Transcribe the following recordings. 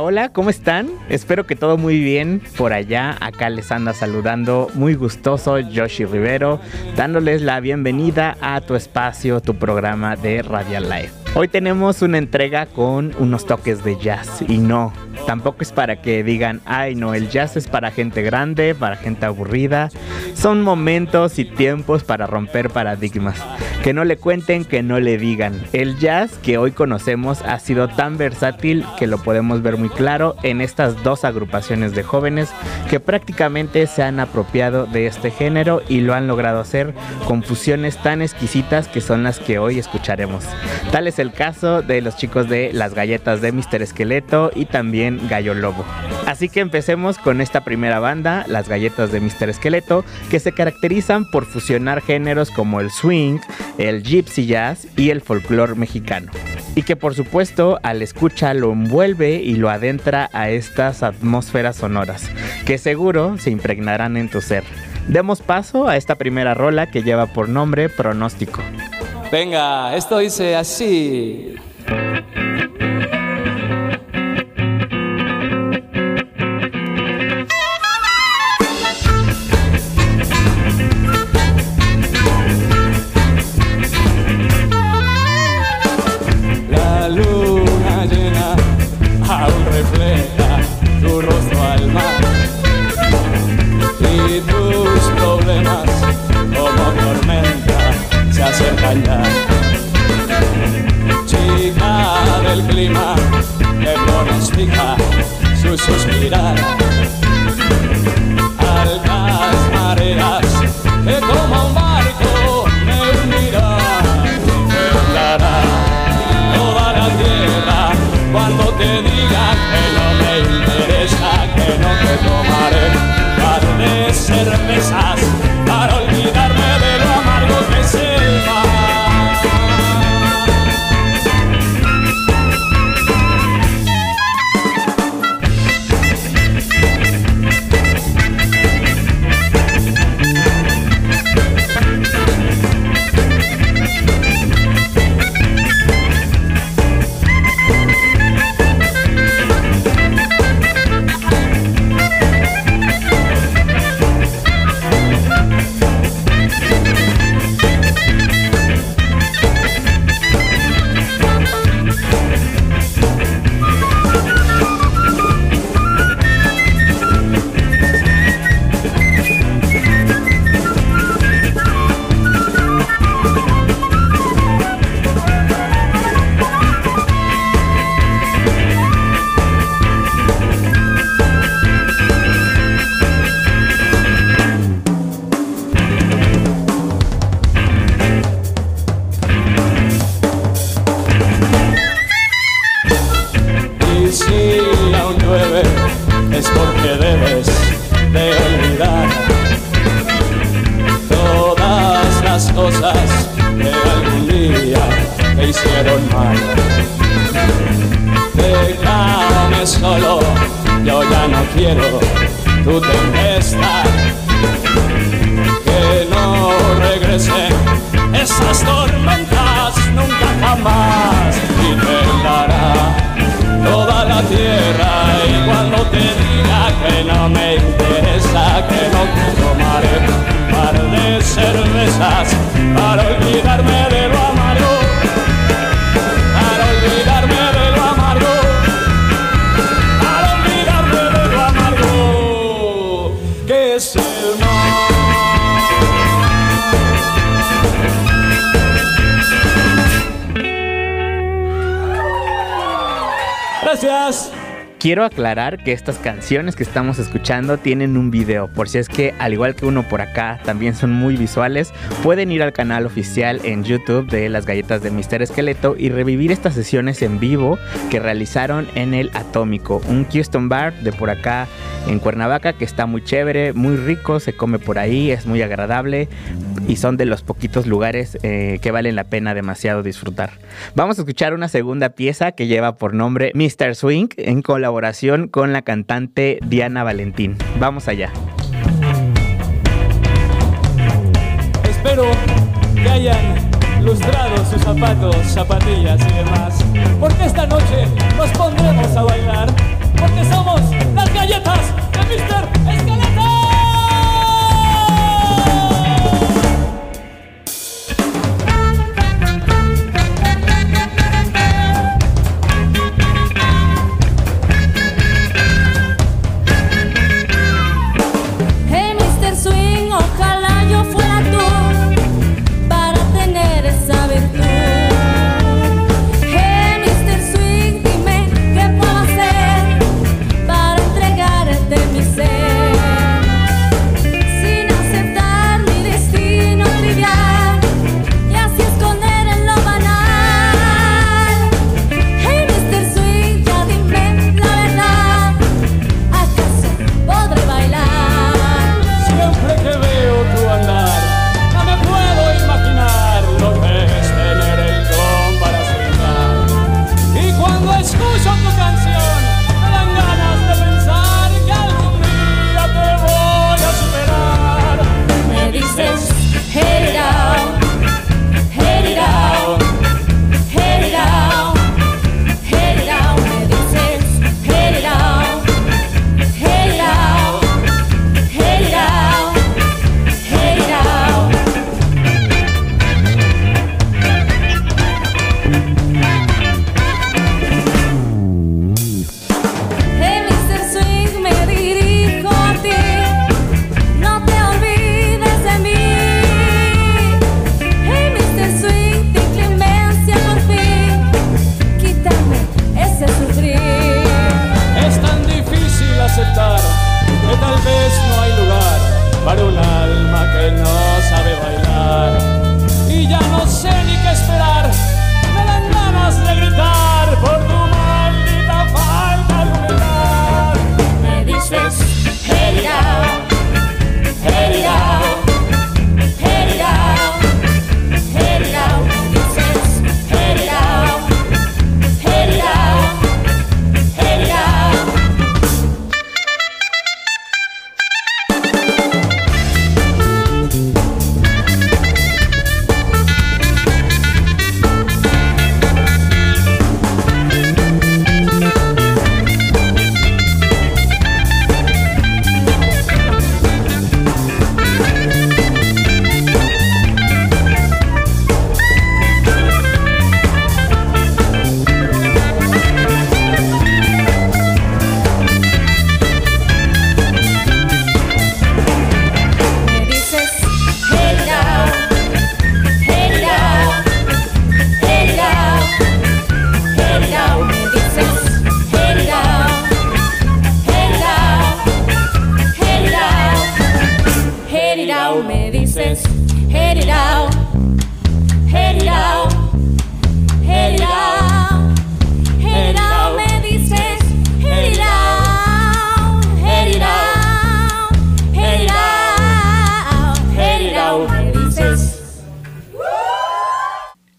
Hola, ¿cómo están? Espero que todo muy bien por allá. Acá les anda saludando muy gustoso Yoshi Rivero, dándoles la bienvenida a tu espacio, tu programa de Radial Life. Hoy tenemos una entrega con unos toques de jazz y no, tampoco es para que digan, ay no, el jazz es para gente grande, para gente aburrida. Son momentos y tiempos para romper paradigmas. Que no le cuenten, que no le digan. El jazz que hoy conocemos ha sido tan versátil que lo podemos ver muy claro en estas dos agrupaciones de jóvenes que prácticamente se han apropiado de este género y lo han logrado hacer con fusiones tan exquisitas que son las que hoy escucharemos. Tal es el caso de los chicos de las galletas de Mr. Esqueleto y también Gallo Lobo. Así que empecemos con esta primera banda, las galletas de Mr. Esqueleto, que se caracterizan por fusionar géneros como el swing, el gypsy jazz y el folclore mexicano. Y que por supuesto al escucha lo envuelve y lo adentra a estas atmósferas sonoras, que seguro se impregnarán en tu ser. Demos paso a esta primera rola que lleva por nombre Pronóstico. Venga, esto dice así. La luna llena aún refleja tu rostro al mar quiero tu tempestad. Que no regresen esas tormentas nunca jamás y temblará toda la tierra y cuando te diga que no me interesa, que no te tomaré un par de cervezas para olvidarme de Quiero aclarar que estas canciones que estamos escuchando tienen un video, por si es que al igual que uno por acá también son muy visuales, pueden ir al canal oficial en YouTube de las galletas de Mister Esqueleto y revivir estas sesiones en vivo que realizaron en el Atómico, un Houston Bar de por acá en Cuernavaca que está muy chévere, muy rico, se come por ahí, es muy agradable y son de los poquitos lugares eh, que valen la pena demasiado disfrutar. Vamos a escuchar una segunda pieza que lleva por nombre Mr. Swing en colaboración con la cantante Diana Valentín. Vamos allá. Espero que hayan lustrado sus zapatos, zapatillas y demás, porque esta noche nos pondremos a bailar, porque somos las galletas de Mr. Escalera.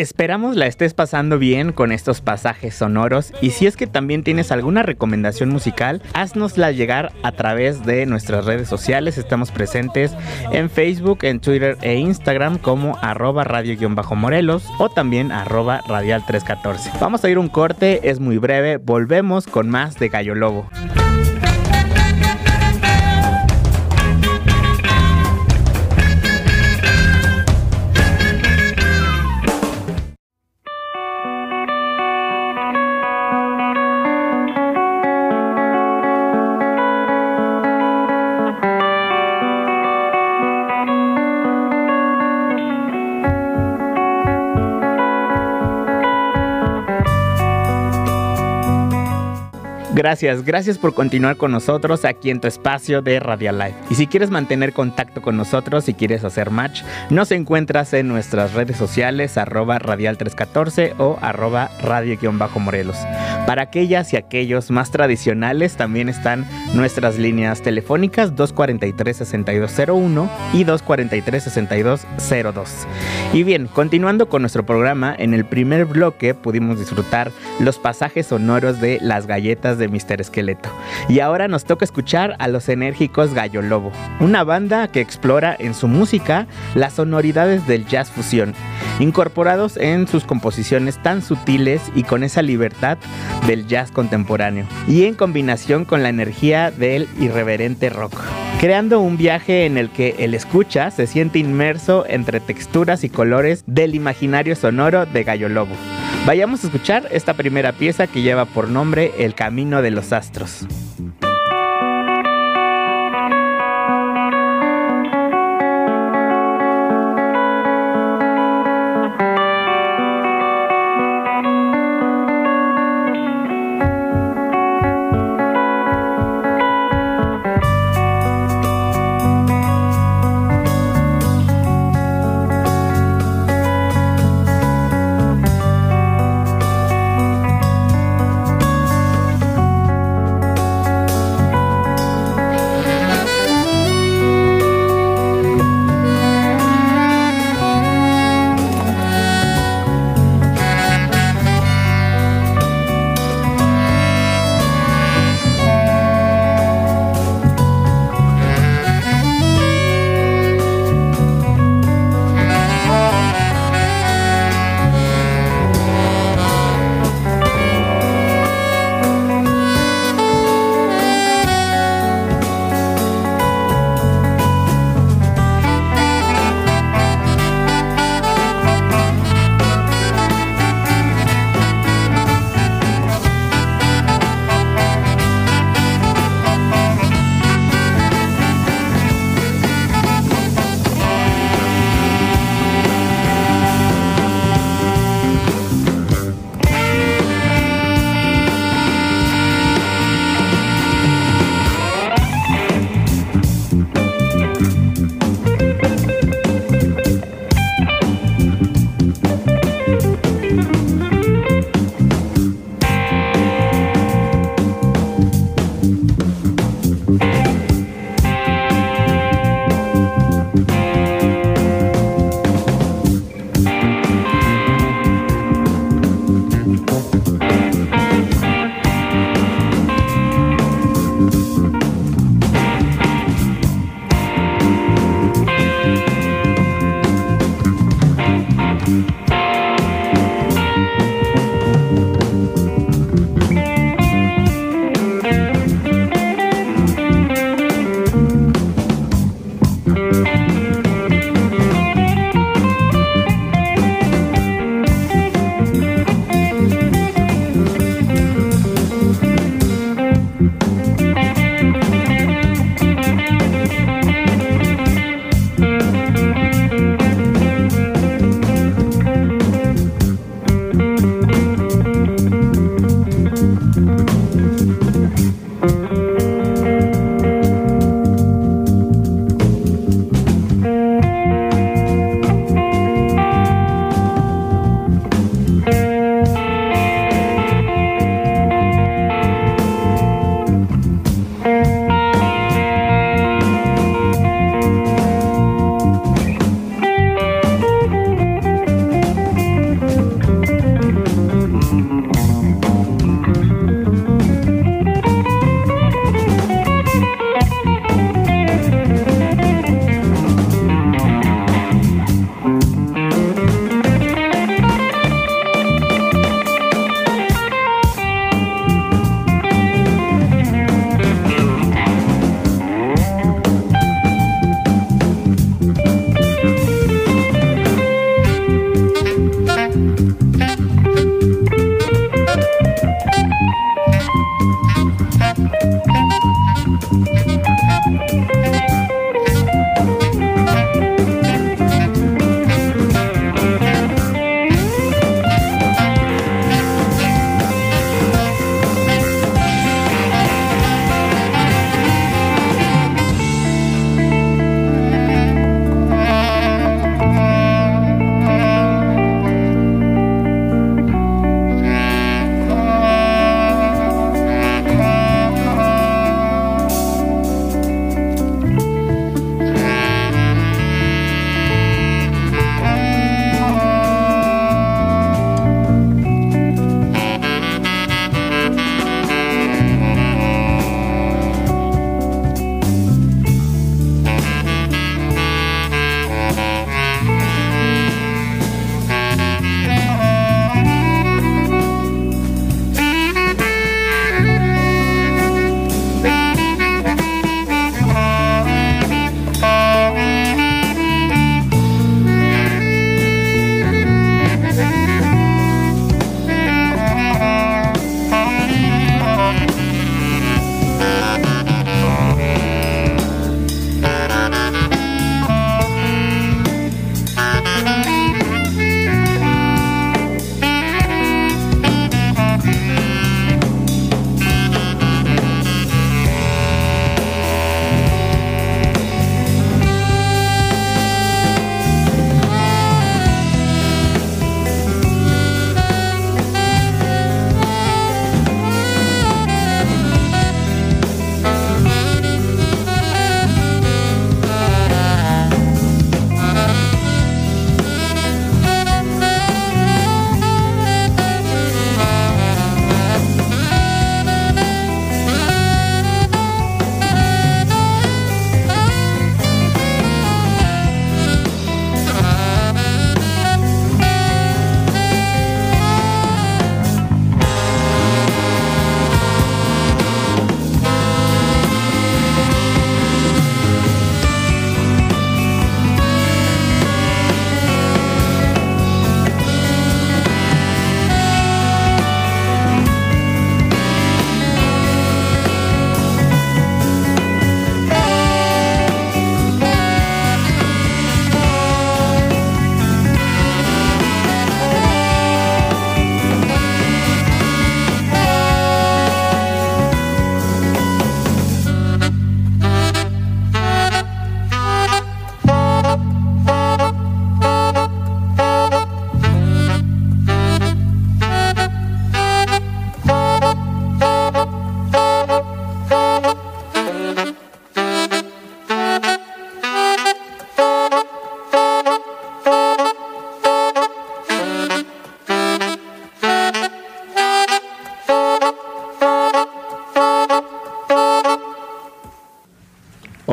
Esperamos la estés pasando bien con estos pasajes sonoros y si es que también tienes alguna recomendación musical, haznosla llegar a través de nuestras redes sociales. Estamos presentes en Facebook, en Twitter e Instagram como arroba radio-morelos o también arroba radial314. Vamos a ir un corte, es muy breve, volvemos con más de Gallo Lobo. Gracias, gracias por continuar con nosotros aquí en tu espacio de Radial Live. Y si quieres mantener contacto con nosotros, si quieres hacer match, nos encuentras en nuestras redes sociales arroba radial314 o arroba radio-morelos. Para aquellas y aquellos más tradicionales también están nuestras líneas telefónicas 243-6201 y 243-6202. Y bien, continuando con nuestro programa, en el primer bloque pudimos disfrutar los pasajes sonoros de las galletas de Mr. Esqueleto. Y ahora nos toca escuchar a los enérgicos Gallo Lobo, una banda que explora en su música las sonoridades del jazz fusión, incorporados en sus composiciones tan sutiles y con esa libertad del jazz contemporáneo, y en combinación con la energía del irreverente rock creando un viaje en el que el escucha se siente inmerso entre texturas y colores del imaginario sonoro de Gallo Lobo. Vayamos a escuchar esta primera pieza que lleva por nombre El Camino de los Astros.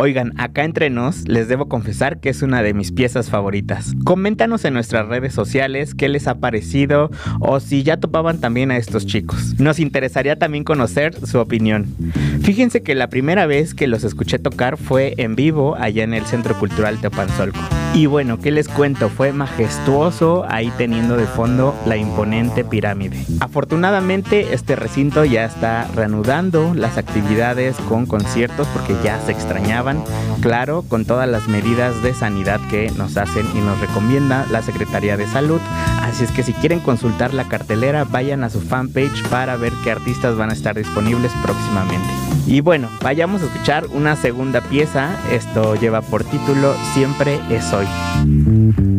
Oigan, acá entre nos, les debo confesar que es una de mis piezas favoritas. Coméntanos en nuestras redes sociales qué les ha parecido o si ya topaban también a estos chicos. Nos interesaría también conocer su opinión. Fíjense que la primera vez que los escuché tocar fue en vivo allá en el Centro Cultural Teopanzolco. Y bueno, ¿qué les cuento? Fue majestuoso ahí teniendo de fondo la imponente pirámide. Afortunadamente este recinto ya está reanudando las actividades con conciertos porque ya se extrañaban, claro, con todas las medidas de sanidad que nos hacen y nos recomienda la Secretaría de Salud. Así es que si quieren consultar la cartelera, vayan a su fanpage para ver qué artistas van a estar disponibles próximamente. Y bueno, vayamos a escuchar una segunda pieza. Esto lleva por título Siempre es hoy.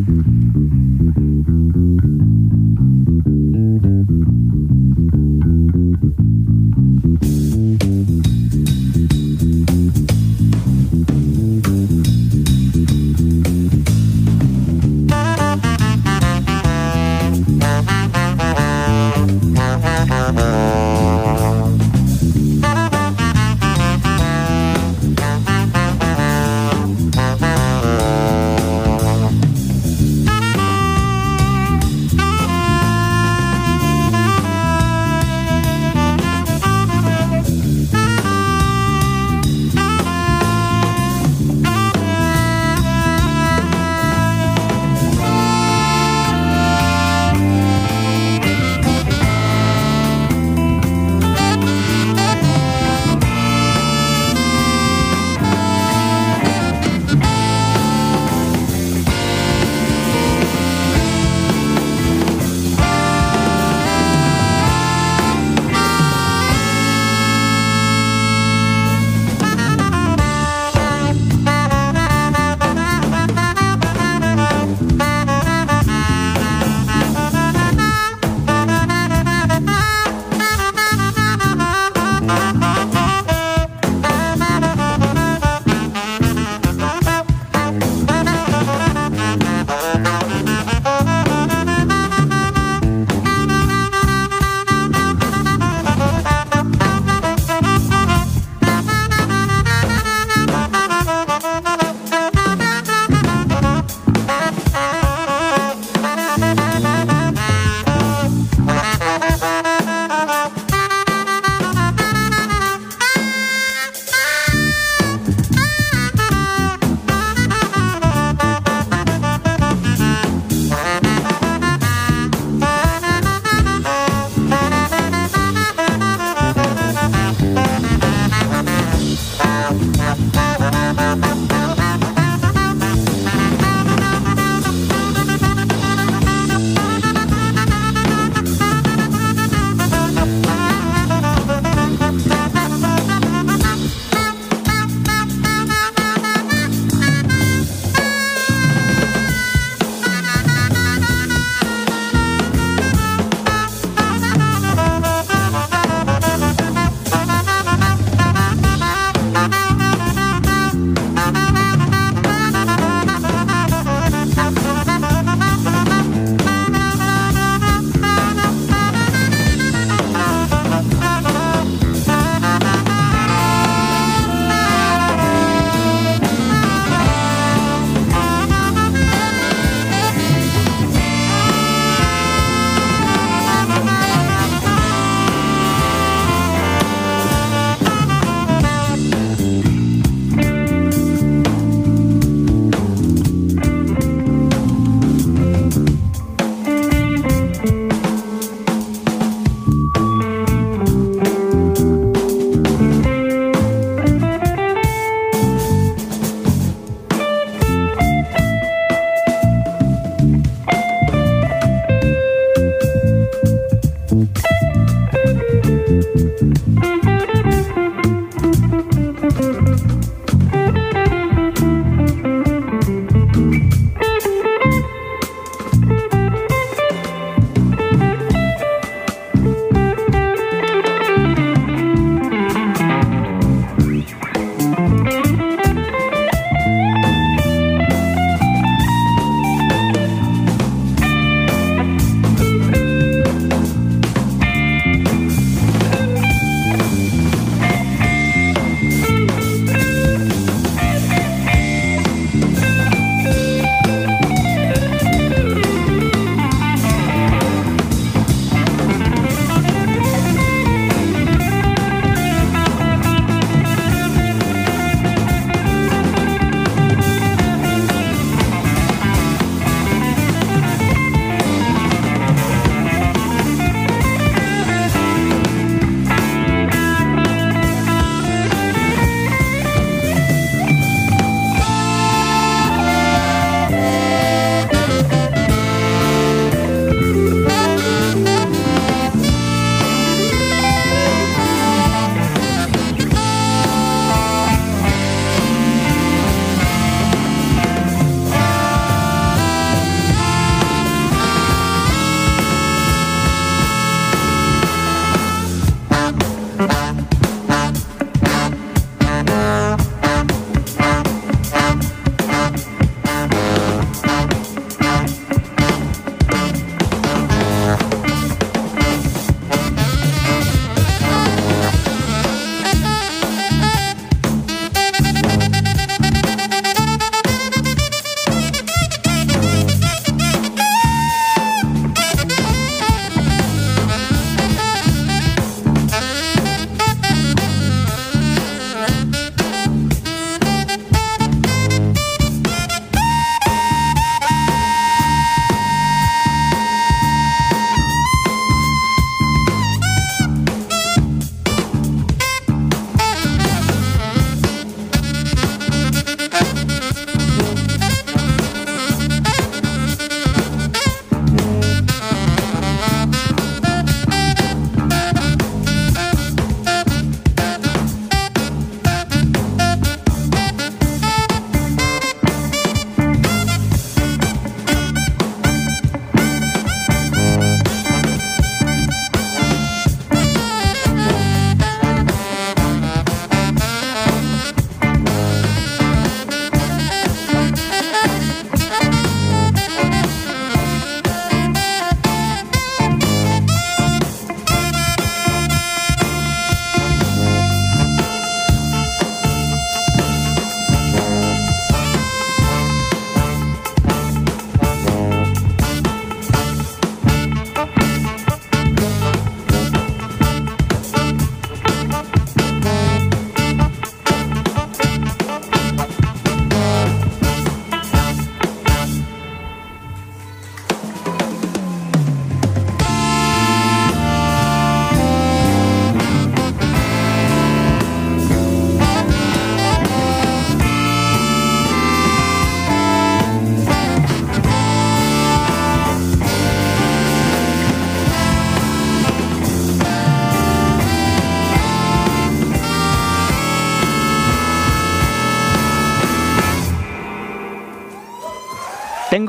Bye.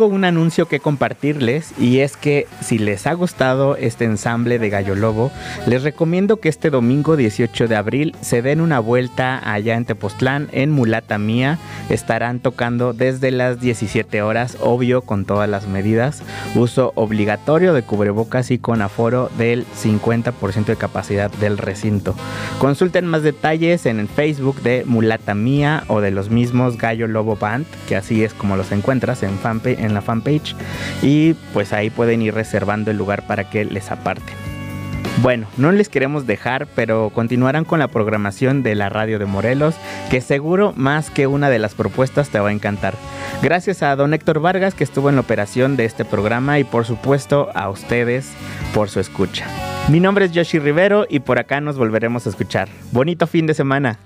Tengo un anuncio que compartirles y es que si les ha gustado este ensamble de Gallo Lobo, les recomiendo que este domingo 18 de abril se den una vuelta allá en Tepoztlán, en Mulata Mía. Estarán tocando desde las 17 horas, obvio con todas las medidas. Uso obligatorio de cubrebocas y con aforo del 50% de capacidad del recinto. Consulten más detalles en el Facebook de Mulata Mía o de los mismos Gallo Lobo Band, que así es como los encuentras en fanpage en la fanpage y pues ahí pueden ir reservando el lugar para que les aparten. Bueno, no les queremos dejar, pero continuarán con la programación de la radio de Morelos, que seguro más que una de las propuestas te va a encantar. Gracias a don Héctor Vargas que estuvo en la operación de este programa y por supuesto a ustedes por su escucha. Mi nombre es Yoshi Rivero y por acá nos volveremos a escuchar. Bonito fin de semana.